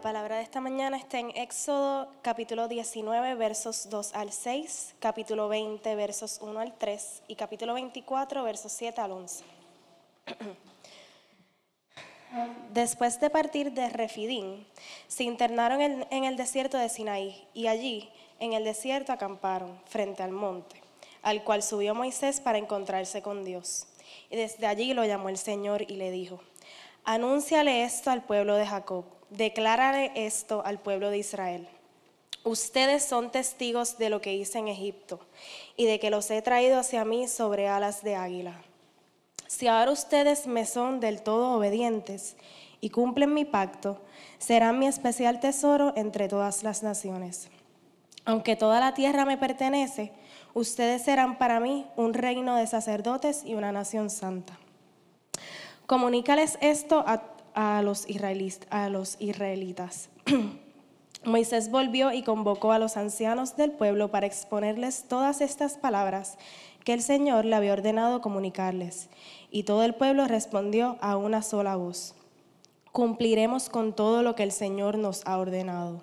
La palabra de esta mañana está en Éxodo capítulo 19 versos 2 al 6, capítulo 20 versos 1 al 3 y capítulo 24 versos 7 al 11. Después de partir de Refidín, se internaron en, en el desierto de Sinaí y allí, en el desierto, acamparon frente al monte, al cual subió Moisés para encontrarse con Dios. Y desde allí lo llamó el Señor y le dijo, Anúnciale esto al pueblo de Jacob, declárale esto al pueblo de Israel. Ustedes son testigos de lo que hice en Egipto y de que los he traído hacia mí sobre alas de águila. Si ahora ustedes me son del todo obedientes y cumplen mi pacto, serán mi especial tesoro entre todas las naciones. Aunque toda la tierra me pertenece, ustedes serán para mí un reino de sacerdotes y una nación santa. Comunícales esto a, a los, a los israelitas. Moisés volvió y convocó a los ancianos del pueblo para exponerles todas estas palabras que el Señor le había ordenado comunicarles. Y todo el pueblo respondió a una sola voz. Cumpliremos con todo lo que el Señor nos ha ordenado.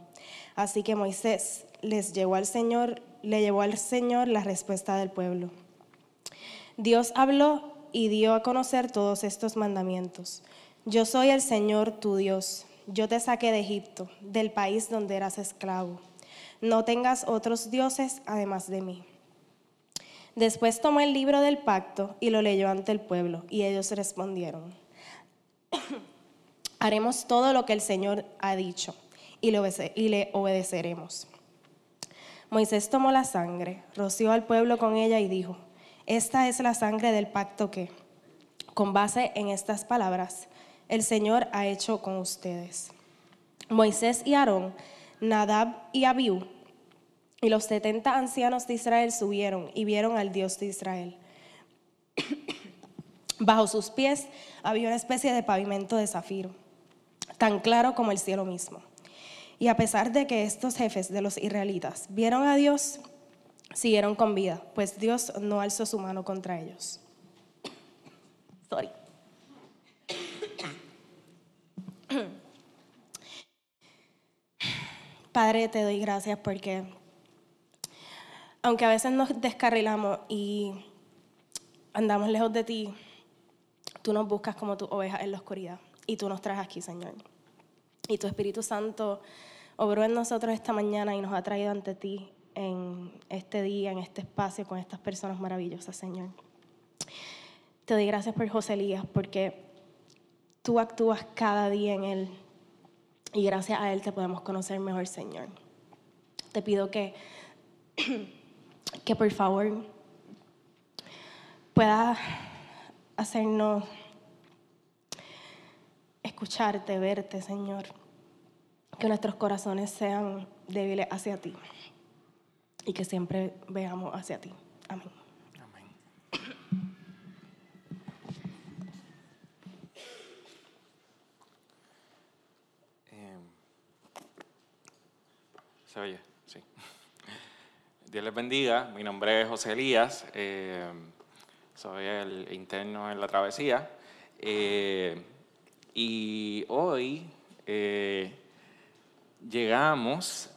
Así que Moisés les llevó al Señor, le llevó al Señor la respuesta del pueblo. Dios habló y dio a conocer todos estos mandamientos. Yo soy el Señor tu Dios. Yo te saqué de Egipto, del país donde eras esclavo. No tengas otros dioses además de mí. Después tomó el libro del pacto y lo leyó ante el pueblo, y ellos respondieron, haremos todo lo que el Señor ha dicho y le, obedeceremos. Moisés tomó la sangre, roció al pueblo con ella y dijo, esta es la sangre del pacto que, con base en estas palabras, el Señor ha hecho con ustedes. Moisés y Aarón, Nadab y Abiú, y los setenta ancianos de Israel subieron y vieron al Dios de Israel. Bajo sus pies había una especie de pavimento de zafiro, tan claro como el cielo mismo. Y a pesar de que estos jefes de los israelitas vieron a Dios, siguieron con vida, pues Dios no alzó su mano contra ellos. Sorry. Padre, te doy gracias porque aunque a veces nos descarrilamos y andamos lejos de ti, tú nos buscas como tu oveja en la oscuridad y tú nos traes aquí, Señor. Y tu Espíritu Santo obró en nosotros esta mañana y nos ha traído ante ti en este día, en este espacio, con estas personas maravillosas, Señor. Te doy gracias por José Elías, porque tú actúas cada día en él y gracias a él te podemos conocer mejor, Señor. Te pido que, que por favor puedas hacernos escucharte, verte, Señor. Que nuestros corazones sean débiles hacia ti y que siempre veamos hacia ti. Amén. Amén. ¿Se oye? Sí. Dios les bendiga. Mi nombre es José Elías. eh, soy el interno en la travesía. eh, y hoy eh, llegamos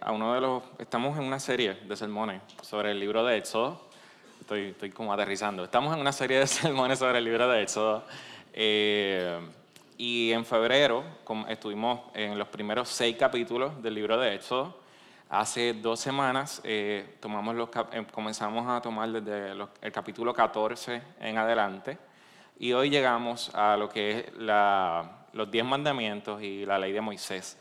a uno de los... Estamos en una serie de sermones sobre el libro de Éxodo. Estoy, estoy como aterrizando. Estamos en una serie de sermones sobre el libro de Éxodo. Y en febrero estuvimos en los primeros seis capítulos del libro de Éxodo. Hace dos semanas eh, tomamos los, eh, comenzamos a tomar desde los- el capítulo 14 en adelante. Y hoy llegamos a lo que es la- los diez mandamientos y la ley de Moisés.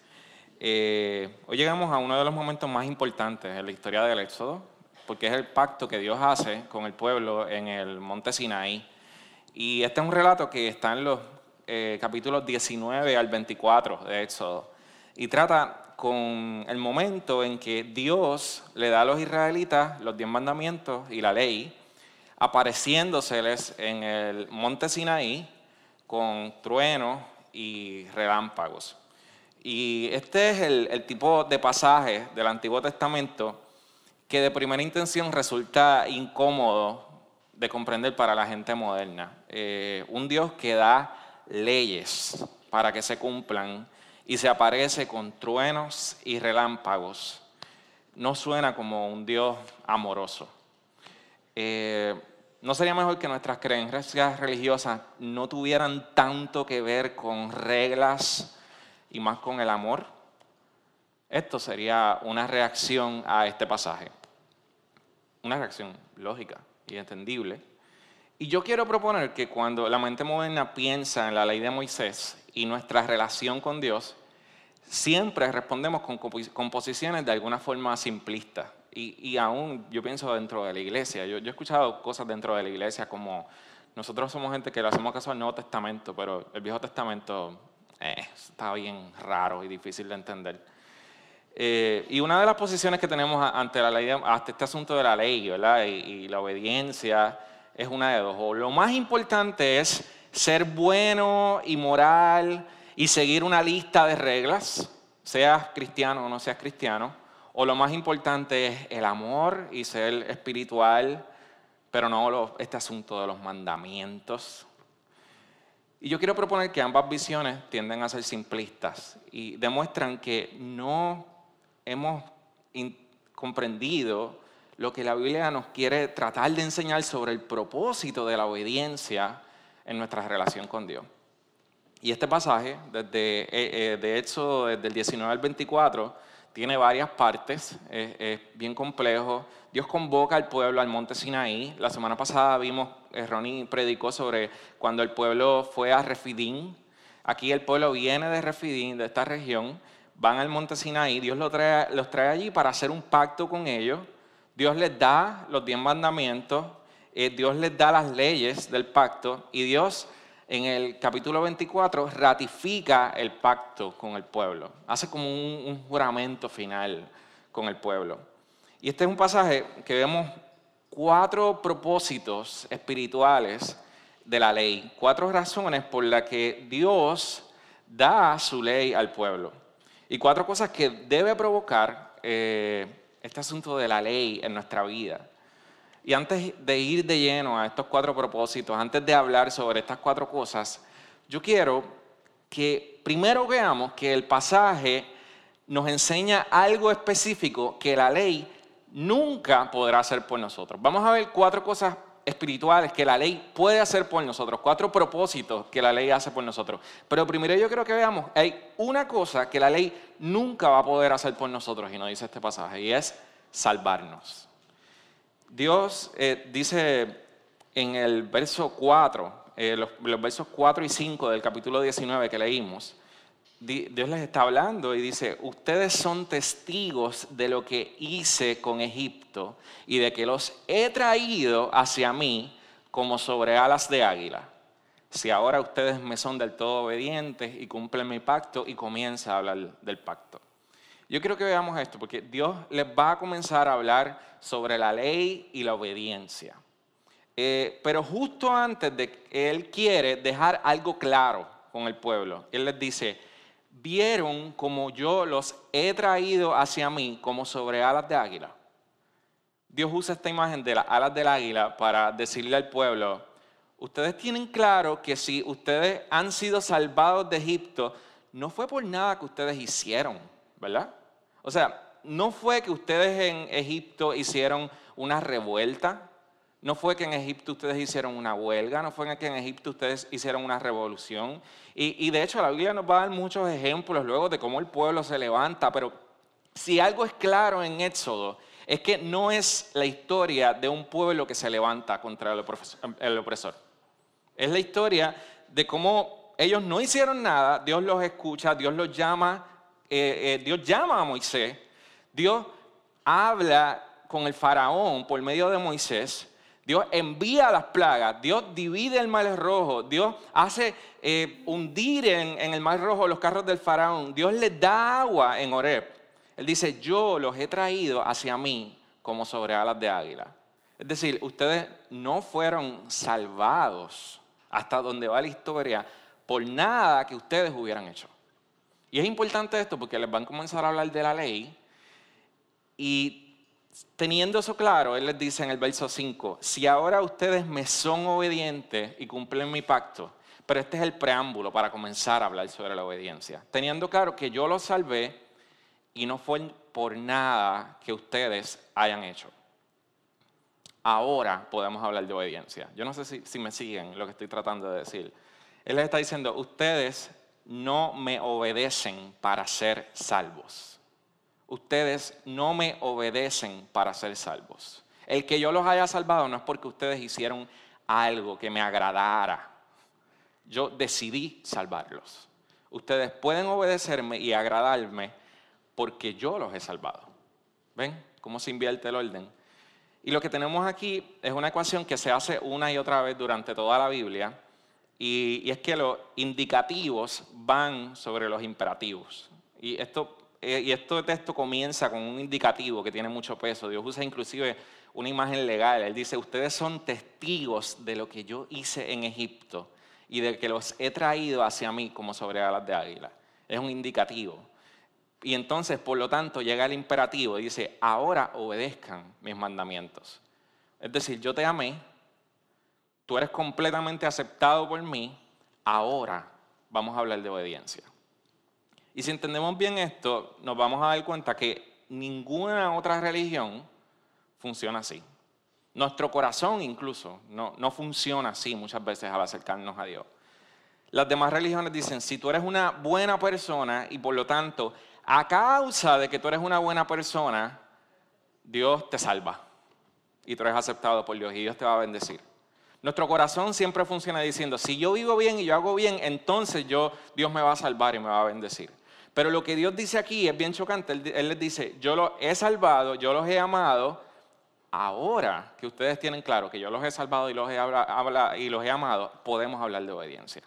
Eh, hoy llegamos a uno de los momentos más importantes en la historia del Éxodo, porque es el pacto que Dios hace con el pueblo en el monte Sinaí. Y este es un relato que está en los eh, capítulos 19 al 24 de Éxodo. Y trata con el momento en que Dios le da a los israelitas los diez mandamientos y la ley, apareciéndoseles en el monte Sinaí con truenos y relámpagos. Y este es el, tipo de pasaje del Antiguo Testamento que de primera intención resulta incómodo de comprender para la gente moderna. Eh, un Dios que da leyes para que se cumplan y se aparece con truenos y relámpagos. No suena como un Dios amoroso. Eh, ¿No sería mejor que nuestras creencias religiosas no tuvieran tanto que ver con reglas y más con el amor? Esto sería una reacción a este pasaje. Una reacción lógica y entendible. Y yo quiero proponer que cuando la mente moderna piensa en la ley de Moisés y nuestra relación con Dios, siempre respondemos con composiciones de alguna forma simplistas y, aún yo pienso dentro de la iglesia, yo, he escuchado cosas dentro de la iglesia como nosotros somos gente que le hacemos caso al Nuevo Testamento, pero el Viejo Testamento eh, está bien raro y difícil de entender. Eh, y una de las posiciones que tenemos ante la ley, hasta este asunto de la ley, ¿verdad? Y, y, la obediencia es una de dos. O lo más importante es ser bueno y moral y seguir una lista de reglas, seas cristiano o no seas cristiano o lo más importante es el amor y ser espiritual, pero no este asunto de los mandamientos. Y yo quiero proponer que ambas visiones tienden a ser simplistas y demuestran que no hemos comprendido lo que la Biblia nos quiere tratar de enseñar sobre el propósito de la obediencia en nuestra relación con Dios. Y este pasaje, eh, eh, de Éxodo, desde el 19 al 24, tiene varias partes, es, bien complejo. Dios convoca al pueblo al monte Sinaí. La semana pasada vimos, eh, Ronnie predicó sobre cuando el pueblo fue a Refidín. Aquí el pueblo viene de Refidín, de esta región, van al monte Sinaí, Dios los trae allí para hacer un pacto con ellos. Dios les da los diez mandamientos, eh, Dios les da las leyes del pacto y Dios en el capítulo 24 ratifica el pacto con el pueblo, hace como un, juramento final con el pueblo. Y este es un pasaje que vemos cuatro propósitos espirituales de la ley, cuatro razones por las que Dios da su ley al pueblo y cuatro cosas que debe provocar eh, este asunto de la ley en nuestra vida. Y antes de ir de lleno a estos cuatro propósitos, antes de hablar sobre estas cuatro cosas, yo quiero que primero veamos que el pasaje nos enseña algo específico que la ley nunca podrá hacer por nosotros. Vamos a ver cuatro cosas espirituales que la ley puede hacer por nosotros, cuatro propósitos que la ley hace por nosotros. Pero primero yo creo que veamos, hay una cosa que la ley nunca va a poder hacer por nosotros, y nos dice este pasaje, y es salvarnos. Dios eh, dice en el verso 4, eh, los, versos 4 y 5 del capítulo 19 que leímos, Dios les está hablando y dice, ustedes son testigos de lo que hice con Egipto y de que los he traído hacia mí como sobre alas de águila. Si ahora ustedes me son del todo obedientes y cumplen mi pacto y comienza a hablar del pacto. Yo quiero que veamos esto, porque Dios les va a comenzar a hablar sobre la ley y la obediencia. Eh, pero justo antes de que Él quiere dejar algo claro con el pueblo, Él les dice, vieron como yo los he traído hacia mí como sobre alas de águila. Dios usa esta imagen de las alas del águila para decirle al pueblo, ustedes tienen claro que si ustedes han sido salvados de Egipto, no fue por nada que ustedes hicieron, ¿verdad? O sea, no fue que ustedes en Egipto hicieron una revuelta, no fue que en Egipto ustedes hicieron una huelga, no fue que en Egipto ustedes hicieron una revolución. Y, de hecho la Biblia nos va a dar muchos ejemplos luego de cómo el pueblo se levanta, pero si algo es claro en Éxodo, es que no es la historia de un pueblo que se levanta contra el opresor. Es la historia de cómo ellos no hicieron nada, Dios los escucha, Dios los llama eh, eh, Dios llama a Moisés, Dios habla con el faraón por medio de Moisés, Dios envía las plagas, Dios divide el mar rojo, Dios hace eh, hundir en, el mar rojo los carros del faraón, Dios les da agua en Oreb. Él dice, yo los he traído hacia mí como sobre alas de águila. Es decir, ustedes no fueron salvados hasta donde va la historia por nada que ustedes hubieran hecho. Y es importante esto porque les van a comenzar a hablar de la ley y teniendo eso claro, Él les dice en el verso 5, si ahora ustedes me son obedientes y cumplen mi pacto, pero este es el preámbulo para comenzar a hablar sobre la obediencia, teniendo claro que yo los salvé y no fue por nada que ustedes hayan hecho. Ahora podemos hablar de obediencia. Yo no sé si, si me siguen lo que estoy tratando de decir. Él les está diciendo, ustedes no me obedecen para ser salvos. Ustedes no me obedecen para ser salvos. El que yo los haya salvado no es porque ustedes hicieron algo que me agradara. Yo decidí salvarlos. Ustedes pueden obedecerme y agradarme porque yo los he salvado. ¿Ven cómo se invierte el orden? Y lo que tenemos aquí es una ecuación que se hace una y otra vez durante toda la Biblia y, es que los indicativos van sobre los imperativos. Y esto, eh, y este texto comienza con un indicativo que tiene mucho peso. Dios usa inclusive una imagen legal. Él dice, ustedes son testigos de lo que yo hice en Egipto y de que los he traído hacia mí como sobre alas de águila. Es un indicativo. Y entonces, por lo tanto, llega el imperativo dice, ahora obedezcan mis mandamientos. Es decir, yo te amé, tú eres completamente aceptado por mí, ahora vamos a hablar de obediencia. Y si entendemos bien esto, nos vamos a dar cuenta que ninguna otra religión funciona así. Nuestro corazón incluso no, no funciona así muchas veces al acercarnos a Dios. Las demás religiones dicen, si tú eres una buena persona y por lo tanto, a causa de que tú eres una buena persona, Dios te salva y tú eres aceptado por Dios y Dios te va a bendecir. Nuestro corazón siempre funciona diciendo, si yo vivo bien y yo hago bien, entonces yo, Dios me va a salvar y me va a bendecir. Pero lo que Dios dice aquí es bien chocante. Él, les dice, yo los he salvado, yo los he amado. Ahora que ustedes tienen claro que yo los he salvado y los he, amado, podemos hablar de obediencia.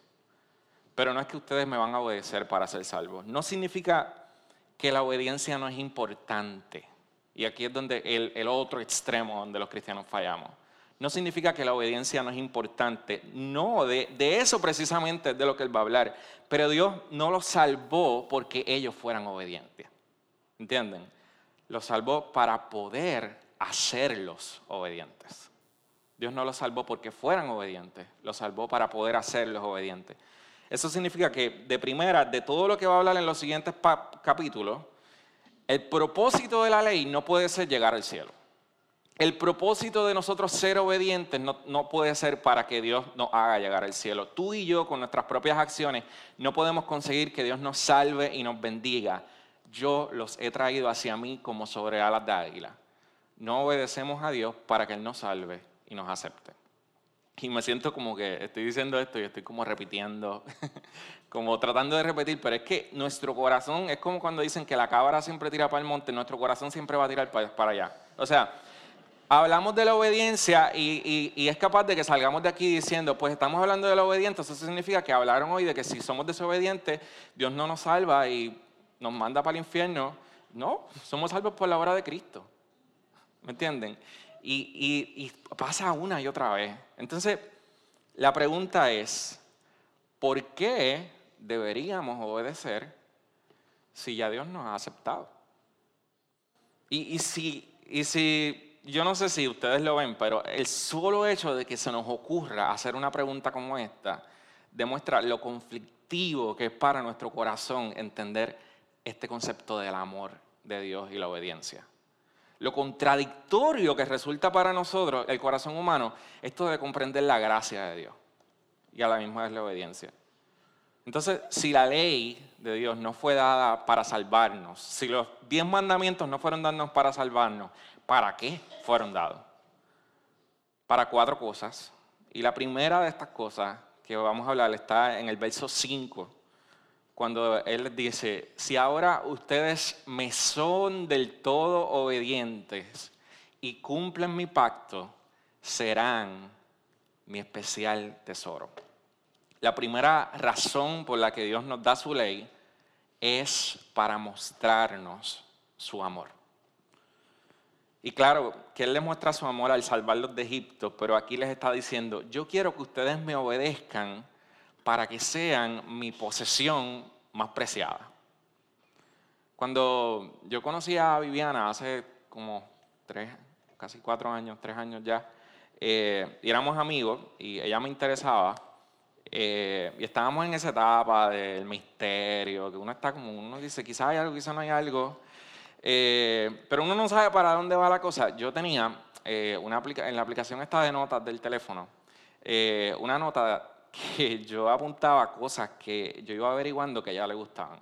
Pero no es que ustedes me van a obedecer para ser salvos. No significa que la obediencia no es importante. Y aquí es donde el otro extremo donde los cristianos fallamos no significa que la obediencia no es importante. No, de, eso precisamente es de lo que él va a hablar. Pero Dios no los salvó porque ellos fueran obedientes. ¿Entienden? Los salvó para poder hacerlos obedientes. Dios no los salvó porque fueran obedientes, los salvó para poder hacerlos obedientes. Eso significa que de primera, de todo lo que va a hablar en los siguientes capítulos, el propósito de la ley no puede ser llegar al cielo. El propósito de nosotros ser obedientes no, puede ser para que Dios nos haga llegar al cielo. Tú y yo con nuestras propias acciones no podemos conseguir que Dios nos salve y nos bendiga. Yo los he traído hacia mí como sobre alas de águila. No obedecemos a Dios para que Él nos salve y nos acepte. Y me siento como que estoy diciendo esto y estoy como repitiendo, como tratando de repetir, pero es que nuestro corazón es como cuando dicen que la cabra siempre tira para el monte, nuestro corazón siempre va a tirar para allá. O sea, hablamos de la obediencia y, es capaz de que salgamos de aquí diciendo, pues estamos hablando de la obediencia, eso significa que hablaron hoy de que si somos desobedientes, Dios no nos salva y nos manda para el infierno. No, somos salvos por la obra de Cristo. ¿Me entienden? Y, pasa una y otra vez. Entonces, la pregunta es, ¿por qué deberíamos obedecer si ya Dios nos ha aceptado? Y si, y si yo no sé si ustedes lo ven, pero el solo hecho de que se nos ocurra hacer una pregunta como esta demuestra lo conflictivo que es para nuestro corazón entender este concepto del amor de Dios y la obediencia. Lo contradictorio que resulta para nosotros, el corazón humano, esto de comprender la gracia de Dios y a la misma vez la obediencia. Entonces, si la ley de Dios no fue dada para salvarnos, si los diez mandamientos no fueron dados para salvarnos, ¿para qué fueron dados? Para cuatro cosas. Y la primera de estas cosas que vamos a hablar está en el verso 5 cuando Él dice, si ahora ustedes me son del todo obedientes y cumplen mi pacto, serán mi especial tesoro. La primera razón por la que Dios nos da su ley es para mostrarnos su amor. Y claro, que Él les muestra su amor al salvarlos de Egipto, pero aquí les está diciendo, yo quiero que ustedes me obedezcan para que sean mi posesión más preciada. Cuando yo conocí a Viviana hace como tres, casi cuatro años, tres años ya, eh, y éramos amigos y ella me interesaba, eh, y estábamos en esa etapa del misterio, que uno está como, uno dice, quizás hay algo, quizás no hay algo, eh, pero uno no sabe para dónde va la cosa. Yo tenía eh, una en la aplicación esta de notas del teléfono, eh, una nota que yo apuntaba cosas que yo iba averiguando que a ella le gustaban.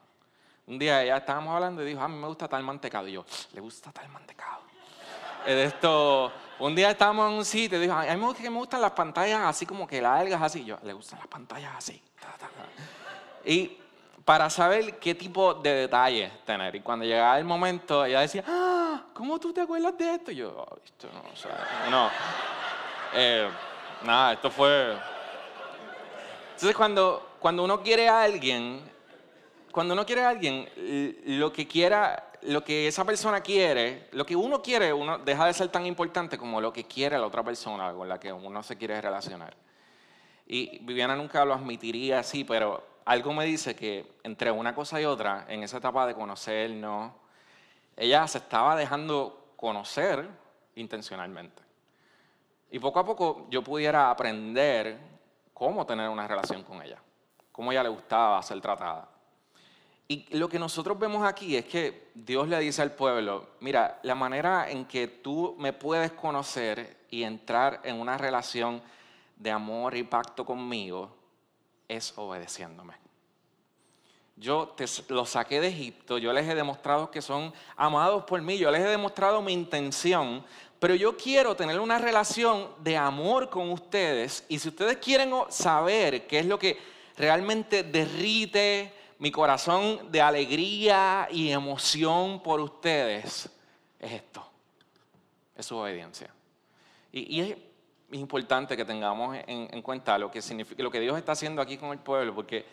Un día estábamos hablando y dijo, a mí me gusta tal mantecado. Y yo, ¿le gusta tal mantecado? esto, un día estábamos en un sitio y dijo, a mí me gustan las pantallas así como que largas así. Yo, le gustan las pantallas así. Y para saber qué tipo de detalles tener. Y cuando llegaba el momento, ella decía, ah, ¿cómo tú te acuerdas de esto? Y yo, oh, esto no, o sea, no. Eh, nada, esto fue... Entonces cuando, cuando uno quiere a alguien, cuando uno quiere a alguien, lo que quiera, lo que esa persona quiere, lo que uno quiere, uno deja de ser tan importante como lo que quiere la otra persona con la que uno se quiere relacionar. Y Viviana nunca lo admitiría así, pero algo me dice que entre una cosa y otra, en esa etapa de conocernos, ella se estaba dejando conocer intencionalmente. Y poco a poco yo pudiera aprender cómo tener una relación con ella, cómo ella le gustaba ser tratada. Y lo que nosotros vemos aquí es que Dios le dice al pueblo, mira, la manera en que tú me puedes conocer y entrar en una relación de amor y pacto conmigo es obedeciéndome. Yo te, los saqué de Egipto, yo les he demostrado que son amados por mí, yo les he demostrado mi intención, pero yo quiero tener una relación de amor con ustedes y si ustedes quieren saber qué es lo que realmente derrite mi corazón de alegría y emoción por ustedes, es esto, es su obediencia. Y, es importante que tengamos en, cuenta lo que, significa, lo que Dios está haciendo aquí con el pueblo, porque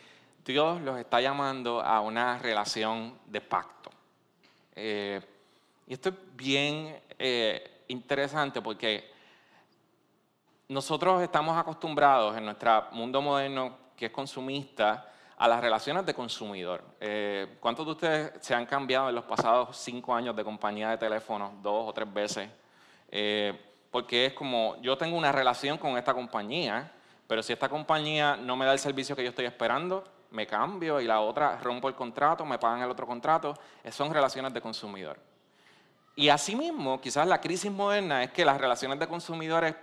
Dios los está llamando a una relación de pacto. Eh, y esto es bien eh, interesante porque nosotros estamos acostumbrados en nuestro mundo moderno, que es consumista, a las relaciones de consumidor. Eh, ¿Cuántos de ustedes se han cambiado en los pasados cinco años de compañía de teléfono dos o tres veces? Porque es como, yo tengo una relación con esta compañía, pero si esta compañía no me da el servicio que yo estoy esperando, me cambio y la otra rompo el contrato, me pagan el otro contrato. Son relaciones de consumidor. Y asimismo, quizás la crisis moderna es que las relaciones de consumidores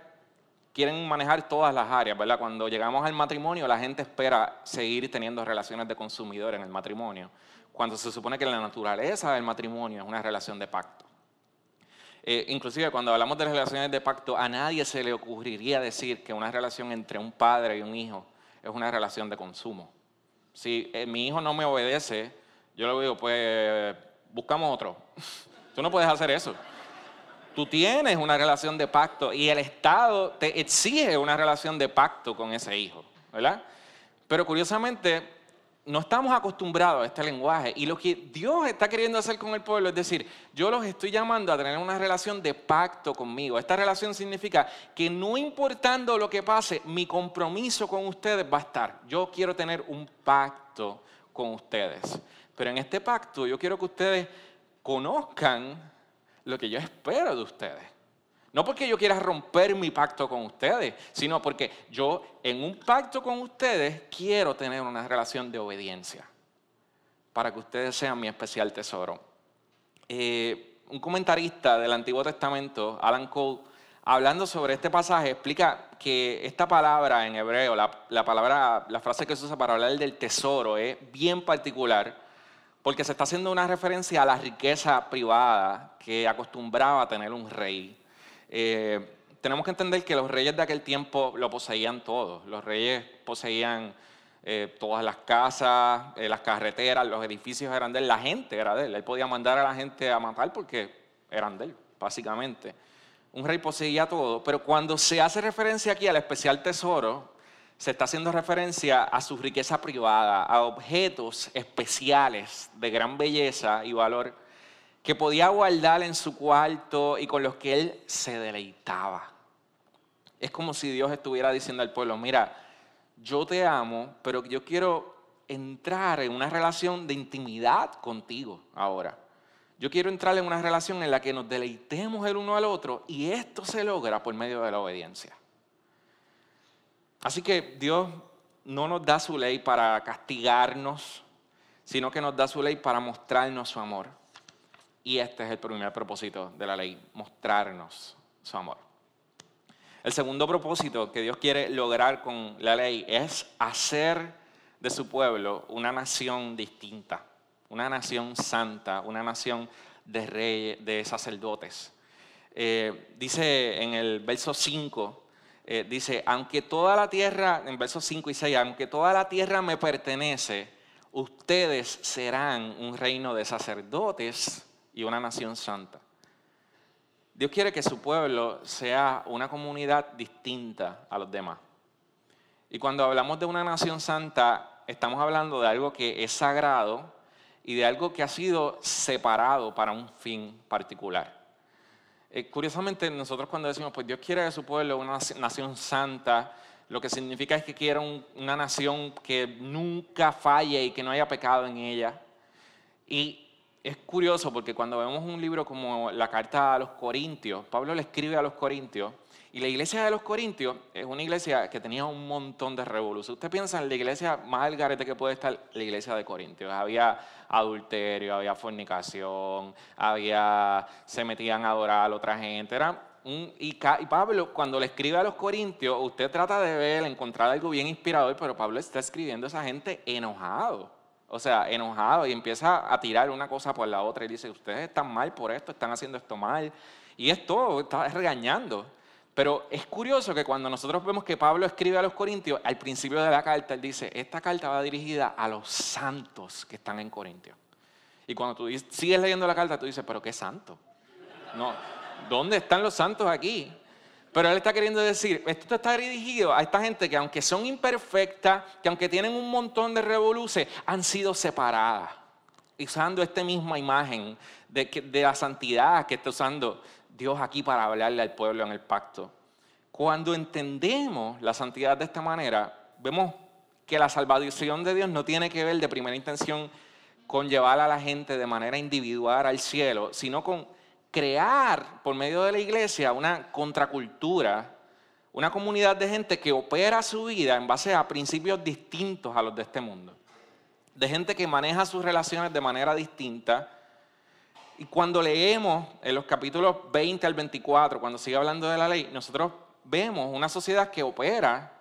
quieren manejar todas las áreas, ¿verdad? Cuando llegamos al matrimonio, la gente espera seguir teniendo relaciones de consumidor en el matrimonio, cuando se supone que la naturaleza del matrimonio es una relación de pacto. Eh, inclusive cuando hablamos de relaciones de pacto, a nadie se le ocurriría decir que una relación entre un padre y un hijo es una relación de consumo. Si eh, mi hijo no me obedece, yo le digo, pues buscamos otro. Tú no puedes hacer eso. Tú tienes una relación de pacto y el Estado te exige una relación de pacto con ese hijo, ¿verdad? Pero curiosamente, no estamos acostumbrados a este lenguaje. Y lo que Dios está queriendo hacer con el pueblo es decir, yo los estoy llamando a tener una relación de pacto conmigo. Esta relación significa que no importando lo que pase, mi compromiso con ustedes va a estar. Yo quiero tener un pacto con ustedes. Pero en este pacto yo quiero que ustedes conozcan lo que yo espero de ustedes. No porque yo quiera romper mi pacto con ustedes, sino porque yo en un pacto con ustedes quiero tener una relación de obediencia para que ustedes sean mi especial tesoro. Eh, un comentarista del Antiguo Testamento, Alan Cole, hablando sobre este pasaje, explica que esta palabra en hebreo, la, palabra, la frase que se usa para hablar del tesoro es bien particular porque se está haciendo una referencia a la riqueza privada que acostumbraba a tener un rey. Eh, tenemos que entender que los reyes de aquel tiempo lo poseían todo. Los reyes poseían Eh, todas las casas, eh, las carreteras, los edificios eran de él, la gente era de él. Él podía mandar a la gente a matar porque eran de él, básicamente. Un rey poseía todo, pero cuando se hace referencia aquí al especial tesoro, se está haciendo referencia a su riqueza privada, a objetos especiales de gran belleza y valor que podía guardar en su cuarto y con los que él se deleitaba. Es como si Dios estuviera diciendo al pueblo, mira, yo te amo, pero yo quiero entrar en una relación de intimidad contigo ahora. Yo quiero entrar en una relación en la que nos deleitemos el uno al otro y esto se logra por medio de la obediencia. Así que Dios no nos da su ley para castigarnos, sino que nos da su ley para mostrarnos su amor. Y este es el primer propósito de la ley, mostrarnos su amor. El segundo propósito que Dios quiere lograr con la ley es hacer de su pueblo una nación distinta, una nación santa, una nación de reyes, de sacerdotes. Eh, dice en el verso 5, eh, dice, aunque toda la tierra, en versos 5 y 6, aunque toda la tierra me pertenece, ustedes serán un reino de sacerdotes y una nación santa. Dios quiere que su pueblo sea una comunidad distinta a los demás. Y cuando hablamos de una nación santa, estamos hablando de algo que es sagrado y de algo que ha sido separado para un fin particular. Eh, curiosamente, nosotros cuando decimos, pues Dios quiere que su pueblo una nación santa, lo que significa es que quiere una nación que nunca falle y que no haya pecado en ella. Y es curioso porque cuando vemos un libro como la carta a los Corintios, Pablo le escribe a los Corintios, y la iglesia de los Corintios es una iglesia que tenía un montón de revoluciones. Usted piensa en la iglesia más al garete que puede estar la iglesia de Corintios. Había adulterio, había fornicación, había, se metían a adorar a otra gente. Era un, y, y Pablo, cuando le escribe a los Corintios, usted trata de ver, encontrar algo bien inspirador, pero Pablo está escribiendo a esa gente enojado o sea, enojado y empieza a tirar una cosa por la otra y dice, ustedes están mal por esto, están haciendo esto mal. Y es todo, está regañando. Pero es curioso que cuando nosotros vemos que Pablo escribe a los Corintios, al principio de la carta, él dice, esta carta va dirigida a los santos que están en Corintios. Y cuando tú sigues leyendo la carta, tú dices, pero ¿qué santo? No, ¿dónde están los santos aquí? Pero él está queriendo decir, esto está dirigido a esta gente que aunque son imperfectas, que aunque tienen un montón de revoluciones, han sido separadas. Usando esta misma imagen de, de la santidad que está usando Dios aquí para hablarle al pueblo en el pacto. Cuando entendemos la santidad de esta manera, vemos que la salvación de Dios no tiene que ver de primera intención con llevar a la gente de manera individual al cielo, sino con crear por medio de la iglesia una contracultura, una comunidad de gente que opera su vida en base a principios distintos a los de este mundo. De gente que maneja sus relaciones de manera distinta. Y cuando leemos en los capítulos 20 al 24, cuando sigue hablando de la ley, nosotros vemos una sociedad que opera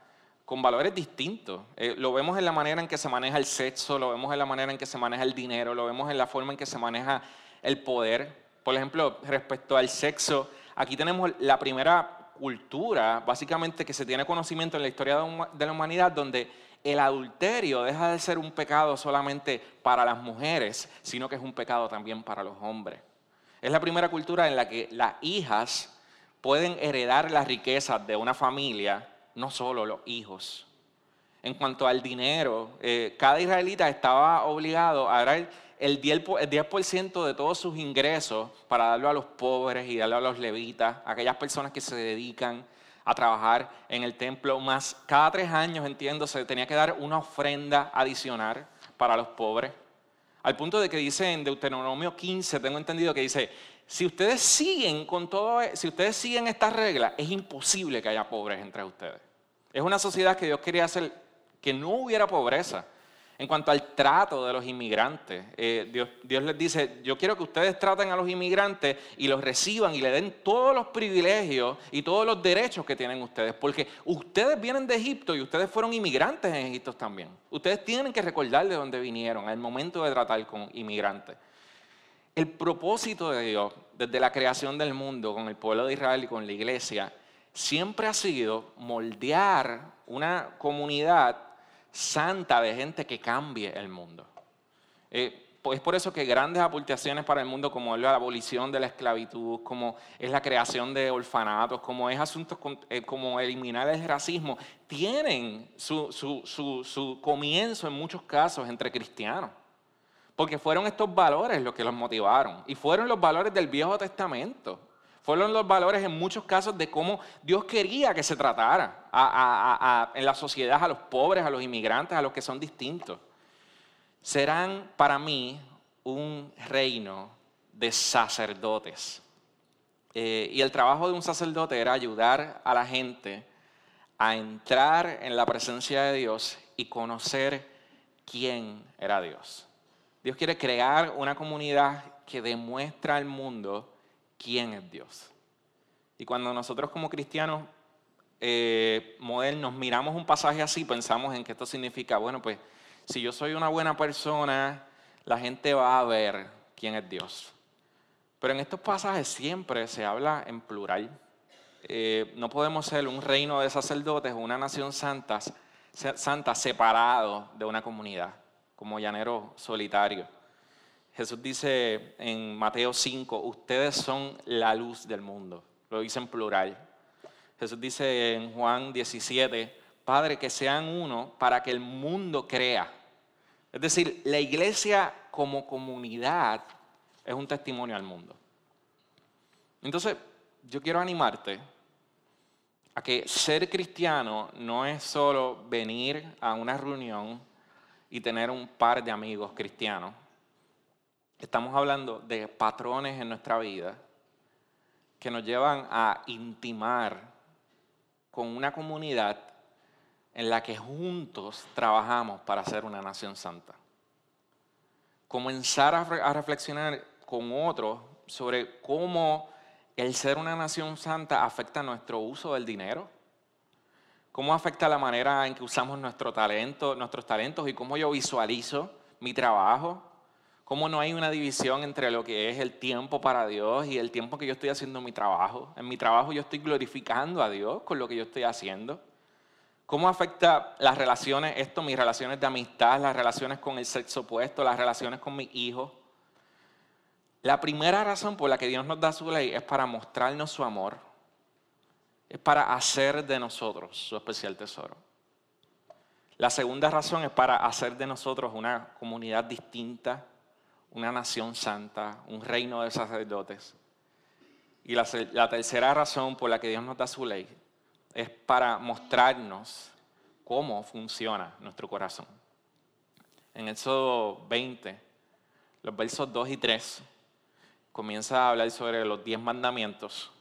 con valores distintos. Eh, lo vemos en la manera en que se maneja el sexo, lo vemos en la manera en que se maneja el dinero, lo vemos en la forma en que se maneja el poder. Por ejemplo, respecto al sexo, aquí tenemos la primera cultura, básicamente, que se tiene conocimiento en la historia de la humanidad, donde el adulterio deja de ser un pecado solamente para las mujeres, sino que es un pecado también para los hombres. Es la primera cultura en la que las hijas pueden heredar las riquezas de una familia, no solo los hijos. En cuanto al dinero, eh, cada israelita estaba obligado a dar el 10%, de todos sus ingresos para darlo a los pobres y darlo a los levitas, aquellas personas que se dedican a trabajar en el templo, más cada tres años, entiendo, se tenía que dar una ofrenda adicional para los pobres. Al punto de que dice en Deuteronomio 15, tengo entendido que dice, si ustedes siguen con todo, si ustedes siguen estas reglas, es imposible que haya pobres entre ustedes. Es una sociedad que Dios quería hacer que no hubiera pobreza. En cuanto al trato de los inmigrantes, eh, Dios, les dice, yo quiero que ustedes traten a los inmigrantes y los reciban y le den todos los privilegios y todos los derechos que tienen ustedes, porque ustedes vienen de Egipto y ustedes fueron inmigrantes en Egipto también. Ustedes tienen que recordar de dónde vinieron al momento de tratar con inmigrantes. El propósito de Dios desde la creación del mundo con el pueblo de Israel y con la iglesia siempre ha sido moldear una comunidad santa de gente que cambie el mundo. Eh, es por eso que grandes aportaciones para el mundo como la abolición de la esclavitud, como es la creación de orfanatos, como es asuntos eh, como eliminar el racismo, tienen su, su comienzo en muchos casos entre cristianos. Porque fueron estos valores los que los motivaron. Y fueron los valores del Viejo Testamento. Fueron los valores en muchos casos de cómo Dios quería que se tratara en la sociedad a los pobres, a los inmigrantes, a los que son distintos. Serán para mí un reino de sacerdotes. Eh, y el trabajo de un sacerdote era ayudar a la gente a entrar en la presencia de Dios y conocer quién era Dios. Dios quiere crear una comunidad que demuestra al mundo quién es Dios. Y cuando nosotros como cristianos eh, modernos miramos un pasaje así, pensamos en que esto significa, bueno, pues si yo soy una buena persona, la gente va a ver quién es Dios. Pero en estos pasajes siempre se habla en plural. Eh, no podemos ser un reino de sacerdotes, una nación santa, santa separado de una comunidad, como llanero solitario. Jesús dice en Mateo 5, ustedes son la luz del mundo. Lo dice en plural. Jesús dice en Juan 17, Padre, que sean uno para que el mundo crea. Es decir, la iglesia como comunidad es un testimonio al mundo. Entonces, yo quiero animarte a que ser cristiano no es solo venir a una reunión y tener un par de amigos cristianos Estamos hablando de patrones en nuestra vida que nos llevan a intimar con una comunidad en la que juntos trabajamos para ser una nación santa. Comenzar a, reflexionar con otros sobre cómo el ser una nación santa afecta nuestro uso del dinero, cómo afecta la manera en que usamos nuestro talento, nuestros talentos y cómo yo visualizo mi trabajo, cómo no hay una división entre lo que es el tiempo para Dios y el tiempo que yo estoy haciendo mi trabajo. En mi trabajo yo estoy glorificando a Dios con lo que yo estoy haciendo. ¿Cómo afecta las relaciones, esto, mis relaciones de amistad, las relaciones con el sexo opuesto, las relaciones con mis hijos? La primera razón por la que Dios nos da su ley es para mostrarnos su amor, es para hacer de nosotros su especial tesoro. La segunda razón es para hacer de nosotros una comunidad distinta, una nación santa, un reino de sacerdotes. Y la, tercera razón por la que Dios nos da su ley es para mostrarnos cómo funciona nuestro corazón. En Éxodo 20, los versos 2 y 3, comienza a hablar sobre los diez mandamientos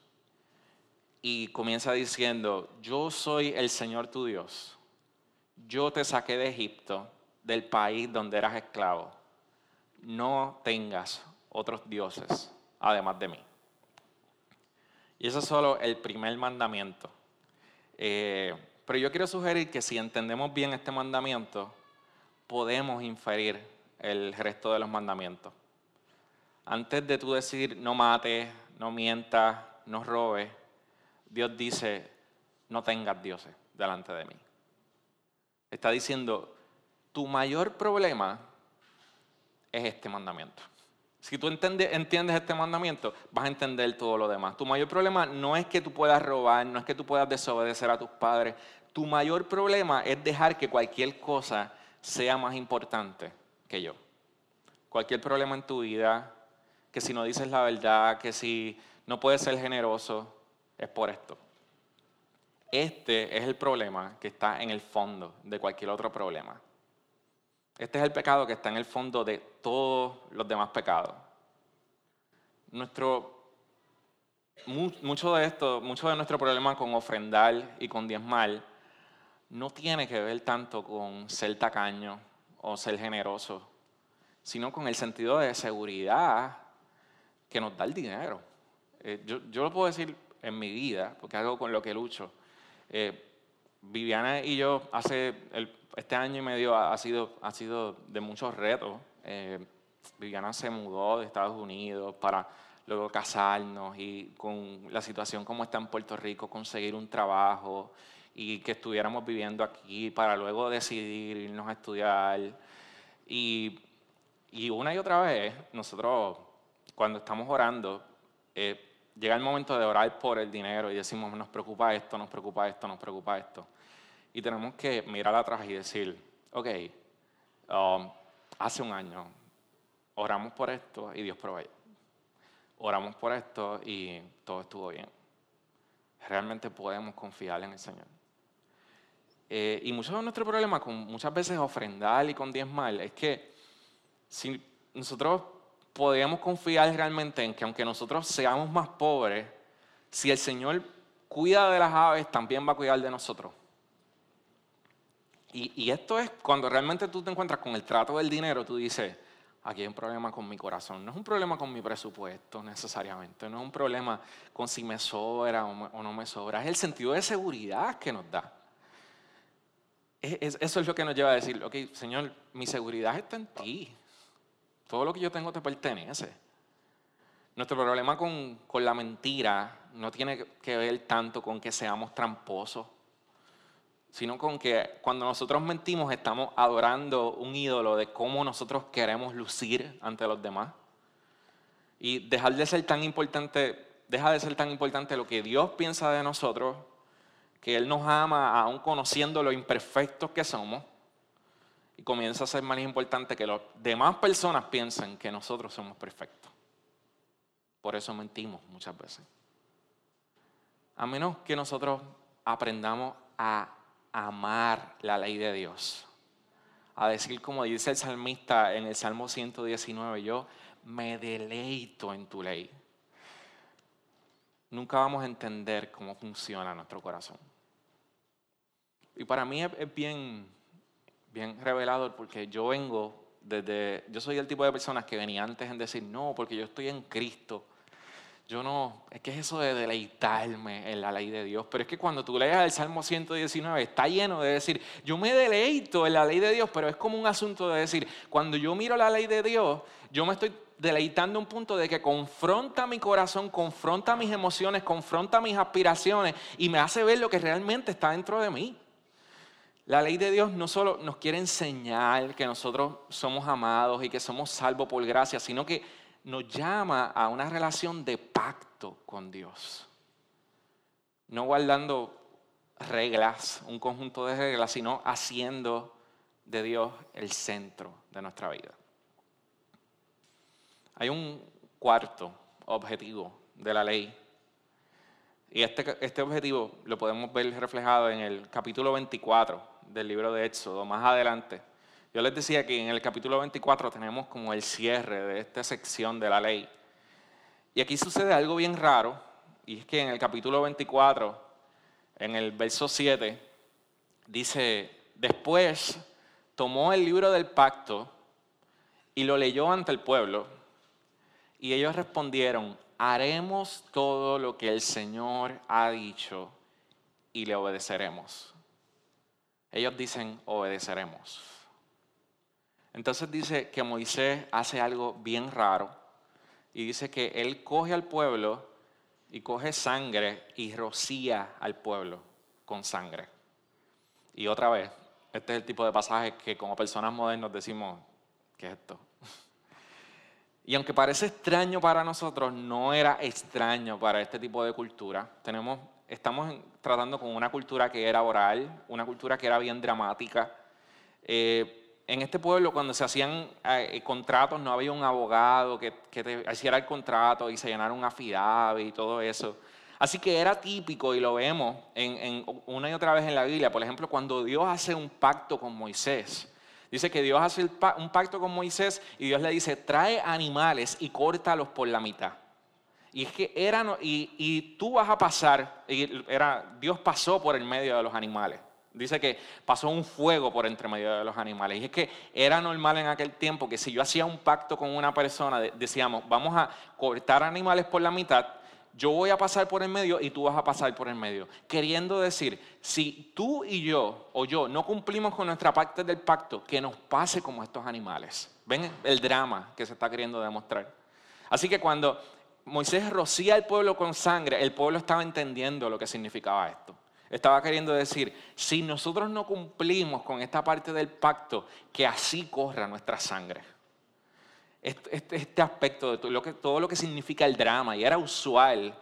y comienza diciendo, yo soy el Señor tu Dios, yo te saqué de Egipto, del país donde eras esclavo no tengas otros dioses además de mí. Y eso es solo el primer mandamiento. Eh, pero yo quiero sugerir que si entendemos bien este mandamiento, podemos inferir el resto de los mandamientos. Antes de tú decir no mates, no mientas, no robes, Dios dice no tengas dioses delante de mí. Está diciendo, tu mayor problema es este mandamiento. Si tú entiendes, este mandamiento, vas a entender todo lo demás. Tu mayor problema no es que tú puedas robar, no es que tú puedas desobedecer a tus padres. Tu mayor problema es dejar que cualquier cosa sea más importante que yo. Cualquier problema en tu vida, que si no dices la verdad, que si no puedes ser generoso, es por esto. Este es el problema que está en el fondo de cualquier otro problema. Este es el pecado que está en el fondo de todos los demás pecados. Nuestro, mucho de esto, mucho de nuestro problema con ofrendar y con diezmar no tiene que ver tanto con ser tacaño o ser generoso, sino con el sentido de seguridad que nos da el dinero. Eh, yo, lo puedo decir en mi vida, porque es algo con lo que lucho. Eh, Viviana y yo hace este año y medio ha, sido, ha sido de muchos retos. Eh, Viviana se mudó de Estados Unidos para luego casarnos y con la situación como está en Puerto Rico, conseguir un trabajo y que estuviéramos viviendo aquí para luego decidir irnos a estudiar. Y, y una y otra vez, nosotros cuando estamos orando, eh, llega el momento de orar por el dinero y decimos, nos preocupa esto, nos preocupa esto, nos preocupa esto. Y tenemos que mirar atrás y decir, ok, um, hace un año oramos por esto y Dios proveyó. Oramos por esto y todo estuvo bien. Realmente podemos confiar en el Señor. Eh, y muchos de nuestros problemas con muchas veces ofrendar y con diezmar es que si nosotros podemos confiar realmente en que aunque nosotros seamos más pobres, si el Señor cuida de las aves, también va a cuidar de nosotros. Y, y, esto es cuando realmente tú te encuentras con el trato del dinero, tú dices, aquí hay un problema con mi corazón. No es un problema con mi presupuesto necesariamente, no es un problema con si me sobra o, no me sobra, es el sentido de seguridad que nos da. eso es lo que nos lleva a decir, ok, Señor, mi seguridad está en ti. Todo lo que yo tengo te pertenece. Nuestro problema con, la mentira no tiene que ver tanto con que seamos tramposos, sino con que cuando nosotros mentimos estamos adorando un ídolo de cómo nosotros queremos lucir ante los demás. Y dejar de ser tan importante, deja de ser tan importante lo que Dios piensa de nosotros, que Él nos ama aún conociendo lo imperfectos que somos y comienza a ser más importante que las demás personas piensen que nosotros somos perfectos. Por eso mentimos muchas veces. A menos que nosotros aprendamos a amar la ley de Dios. A decir como dice el salmista en el Salmo 119, yo me deleito en tu ley. Nunca vamos a entender cómo funciona nuestro corazón. Y para mí es bien bien revelador porque yo vengo desde, yo soy el tipo de personas que venía antes en decir, no, porque yo estoy en Cristo. Yo no, es que es eso de deleitarme en la ley de Dios. Pero es que cuando tú leas el Salmo 119, está lleno de decir, yo me deleito en la ley de Dios, pero es como un asunto de decir, cuando yo miro la ley de Dios, yo me estoy deleitando un punto de que confronta mi corazón, confronta mis emociones, confronta mis aspiraciones y me hace ver lo que realmente está dentro de mí. La ley de Dios no solo nos quiere enseñar que nosotros somos amados y que somos salvos por gracia, sino que nos llama a una relación de pacto con Dios. No guardando reglas, un conjunto de reglas, sino haciendo de Dios el centro de nuestra vida. Hay un cuarto objetivo de la ley y este, este objetivo lo podemos ver reflejado en el capítulo 24 del libro de Éxodo, más adelante. Yo les decía que en el capítulo 24 tenemos como el cierre de esta sección de la ley. Y aquí sucede algo bien raro, y es que en el capítulo 24, en el verso 7, dice, después tomó el libro del pacto y lo leyó ante el pueblo, y ellos respondieron, haremos todo lo que el Señor ha dicho y le obedeceremos ellos dicen, obedeceremos. Entonces dice que Moisés hace algo bien raro y dice que él coge al pueblo y coge sangre y rocía al pueblo con sangre. Y otra vez, este es el tipo de pasaje que como personas modernas decimos, ¿qué es esto? Y aunque parece extraño para nosotros, no era extraño para este tipo de cultura. Tenemos estamos tratando con una cultura que era oral, una cultura que era bien dramática. Eh, en este pueblo, cuando se hacían eh, contratos, no había un abogado que, hiciera el contrato y se llenara un affidavit y todo eso. Así que era típico, y lo vemos en, una y otra vez en la Biblia, por ejemplo, cuando Dios hace un pacto con Moisés. Dice que Dios hace un pacto con Moisés y Dios le dice, trae animales y córtalos por la mitad. Y es que eran, y, tú vas a pasar, y era, Dios pasó por el medio de los animales. Dice que pasó un fuego por entre medio de los animales. Y es que era normal en aquel tiempo que si yo hacía un pacto con una persona, decíamos, vamos a cortar animales por la mitad, yo voy a pasar por el medio y tú vas a pasar por el medio. Queriendo decir, si tú y yo o yo no cumplimos con nuestra parte del pacto, que nos pase como estos animales. ¿Ven el drama que se está queriendo demostrar? Así que cuando Moisés rocía al pueblo con sangre, el pueblo estaba entendiendo lo que significaba esto. Estaba queriendo decir, si nosotros no cumplimos con esta parte del pacto, que así corra nuestra sangre. Este, aspecto de todo lo, que, todo lo que significa el drama, y era usual.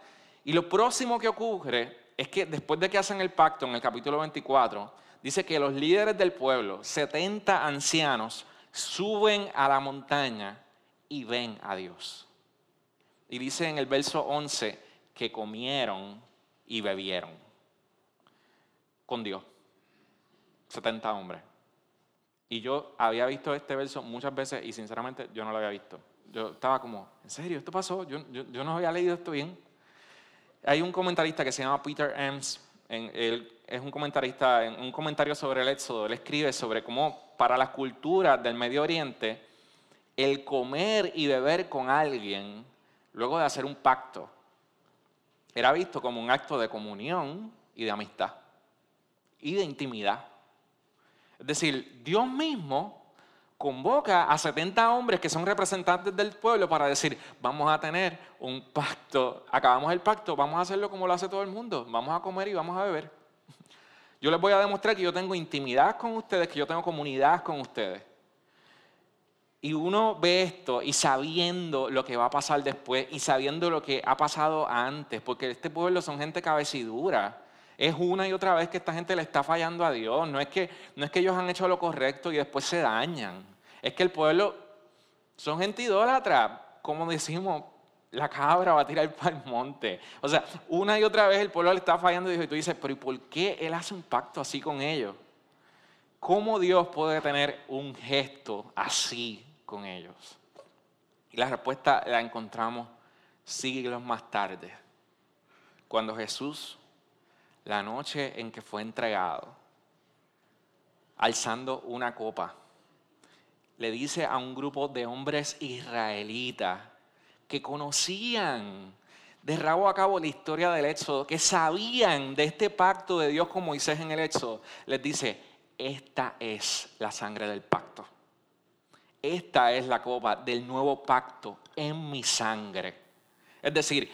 Y lo próximo que ocurre es que después de que hacen el pacto, en el capítulo 24, dice que los líderes del pueblo, 70 ancianos, suben a la montaña y ven a Dios. Y dice en el verso 11 que comieron y bebieron con Dios. 70 hombres. Y yo había visto este verso muchas veces y sinceramente yo no lo había visto. Yo estaba como, ¿en serio? ¿Esto pasó? Yo, yo, no había leído esto bien. Hay un comentarista que se llama Peter Ems. él es un comentarista, en un comentario sobre el Éxodo, él escribe sobre cómo para las culturas del Medio Oriente, el comer y beber con alguien luego de hacer un pacto era visto como un acto de comunión y de amistad y de intimidad. Es decir, Dios mismo convoca a 70 hombres que son representantes del pueblo para decir, vamos a tener un pacto, acabamos el pacto, vamos a hacerlo como lo hace todo el mundo, vamos a comer y vamos a beber. Yo les voy a demostrar que yo tengo intimidad con ustedes, que yo tengo comunidad con ustedes. Y uno ve esto y sabiendo lo que va a pasar después y sabiendo lo que ha pasado antes, porque este pueblo son gente cabecidura. Es una y otra vez que esta gente le está fallando a Dios. No es que, no es que ellos han hecho lo correcto y después se dañan. Es que el pueblo son gente idólatra. Como decimos, la cabra va a tirar para el monte. O sea, una y otra vez el pueblo le está fallando y tú dices, pero ¿y por qué él hace un pacto así con ellos? ¿Cómo Dios puede tener un gesto así con ellos? Y la respuesta la encontramos siglos más tarde, cuando Jesús, la noche en que fue entregado, alzando una copa, le dice a un grupo de hombres israelitas, que conocían de rabo a cabo la historia del Éxodo, que sabían de este pacto de Dios con Moisés en el Éxodo, les dice, esta es la sangre del pacto. Esta es la copa del nuevo pacto en mi sangre. Es decir,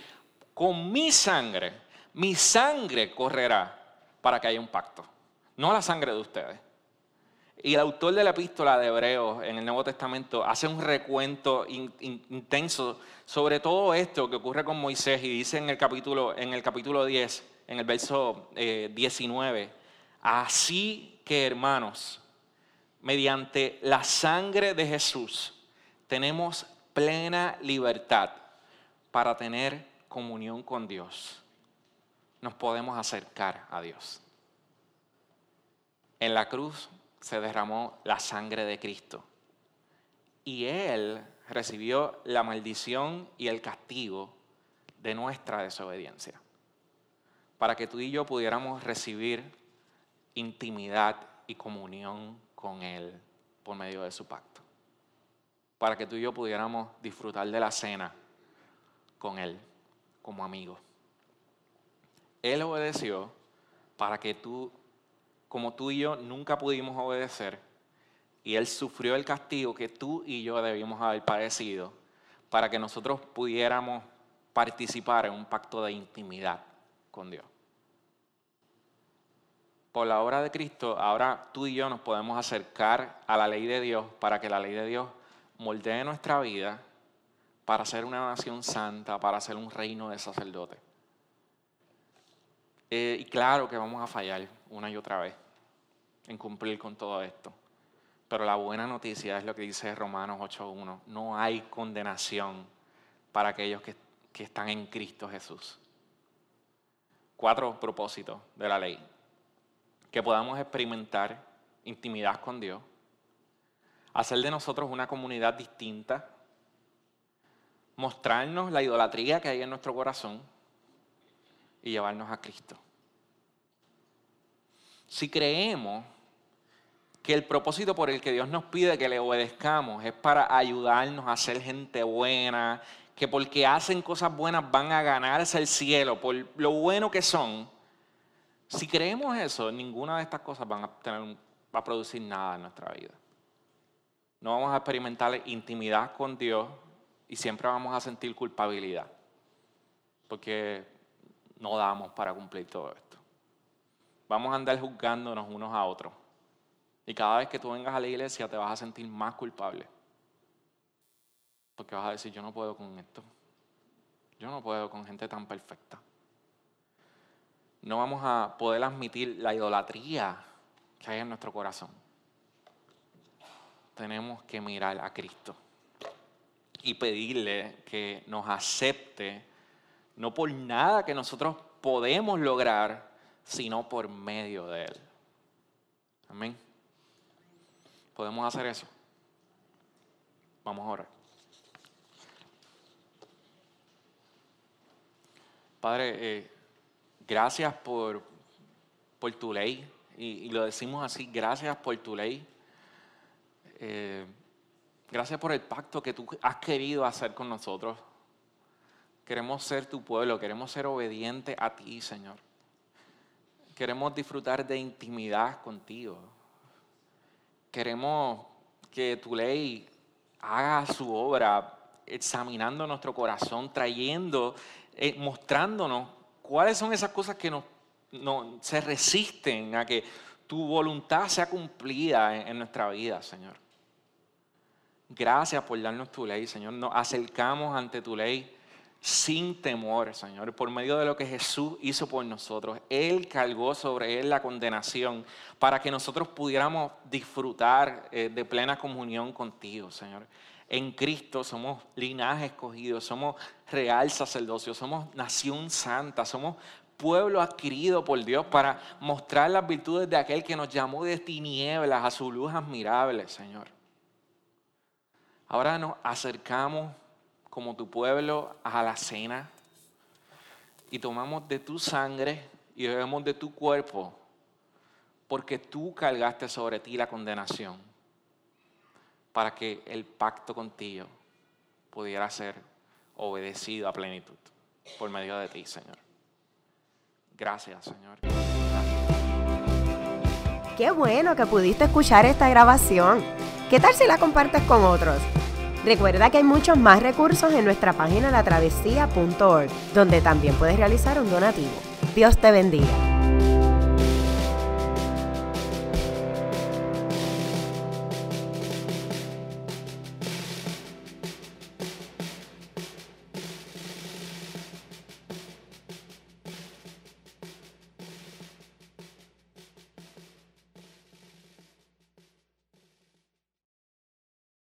con mi sangre, mi sangre correrá para que haya un pacto, no la sangre de ustedes. Y el autor de la epístola de Hebreos en el Nuevo Testamento hace un recuento intenso sobre todo esto que ocurre con Moisés y dice en el capítulo, en el capítulo 10, en el verso 19, eh, así que hermanos, mediante la sangre de Jesús tenemos plena libertad para tener comunión con Dios. Nos podemos acercar a Dios. En la cruz se derramó la sangre de Cristo. Y Él recibió la maldición y el castigo de nuestra desobediencia. Para que tú y yo pudiéramos recibir intimidad y comunión con Él por medio de su pacto. Para que tú y yo pudiéramos disfrutar de la cena con Él como amigo. Él obedeció para que tú como tú y yo nunca pudimos obedecer, y Él sufrió el castigo que tú y yo debimos haber padecido para que nosotros pudiéramos participar en un pacto de intimidad con Dios. Por la obra de Cristo, ahora tú y yo nos podemos acercar a la ley de Dios para que la ley de Dios moldee nuestra vida para ser una nación santa, para ser un reino de sacerdotes. Eh, y claro que vamos a fallar una y otra vez en cumplir con todo esto. Pero la buena noticia es lo que dice Romanos 8.1. No hay condenación para aquellos que, que están en Cristo Jesús. Cuatro propósitos de la ley. Que podamos experimentar intimidad con Dios. Hacer de nosotros una comunidad distinta. Mostrarnos la idolatría que hay en nuestro corazón y llevarnos a Cristo. Si creemos que el propósito por el que Dios nos pide que le obedezcamos es para ayudarnos a ser gente buena, que porque hacen cosas buenas van a ganarse el cielo por lo bueno que son, si creemos eso, ninguna de estas cosas va a producir nada en nuestra vida. No vamos a experimentar intimidad con Dios y siempre vamos a sentir culpabilidad, porque no damos para cumplir todo esto. vamos a andar juzgándonos unos a otros. Y cada vez que tú vengas a la iglesia te vas a sentir más culpable. Porque vas a decir, yo no puedo con esto. Yo no puedo con gente tan perfecta. No vamos a poder admitir la idolatría que hay en nuestro corazón. Tenemos que mirar a Cristo y pedirle que nos acepte, no por nada que nosotros podemos lograr, sino por medio de Él. Amén. ¿Podemos hacer eso? Vamos a orar. Padre, eh, gracias por, por, tu ley, y, lo decimos así, gracias por tu ley. Eh, gracias por el pacto que tú has querido hacer con nosotros. Queremos ser tu pueblo, queremos ser obedientes a ti, Señor. Queremos disfrutar de intimidad contigo. Queremos que tu ley haga su obra examinando nuestro corazón, trayendo eh, mostrándonos cuáles son esas cosas que nos, se resisten a que tu voluntad sea cumplida en, en nuestra vida, Señor. Gracias por darnos tu ley, Señor. Nos acercamos ante tu ley sin temor, Señor, por medio de lo que Jesús hizo por nosotros. Él cargó sobre Él la condenación para que nosotros pudiéramos disfrutar eh, de plena comunión contigo, Señor. En Cristo somos linaje escogido, somos real sacerdocio, somos nación santa, somos pueblo adquirido por Dios para mostrar las virtudes de aquel que nos llamó de tinieblas a su luz admirable, Señor. Ahora nos acercamos como tu pueblo a la cena y tomamos de tu sangre y bebemos de tu cuerpo porque tú cargaste sobre ti la condenación para que el pacto contigo pudiera ser obedecido a plenitud por medio de ti, Señor. Gracias, Señor. Qué bueno que pudiste escuchar esta grabación. ¿Qué tal si la compartes con otros? Recuerda que hay muchos más recursos en nuestra página latravesía.org, donde también puedes realizar un donativo. Dios te bendiga.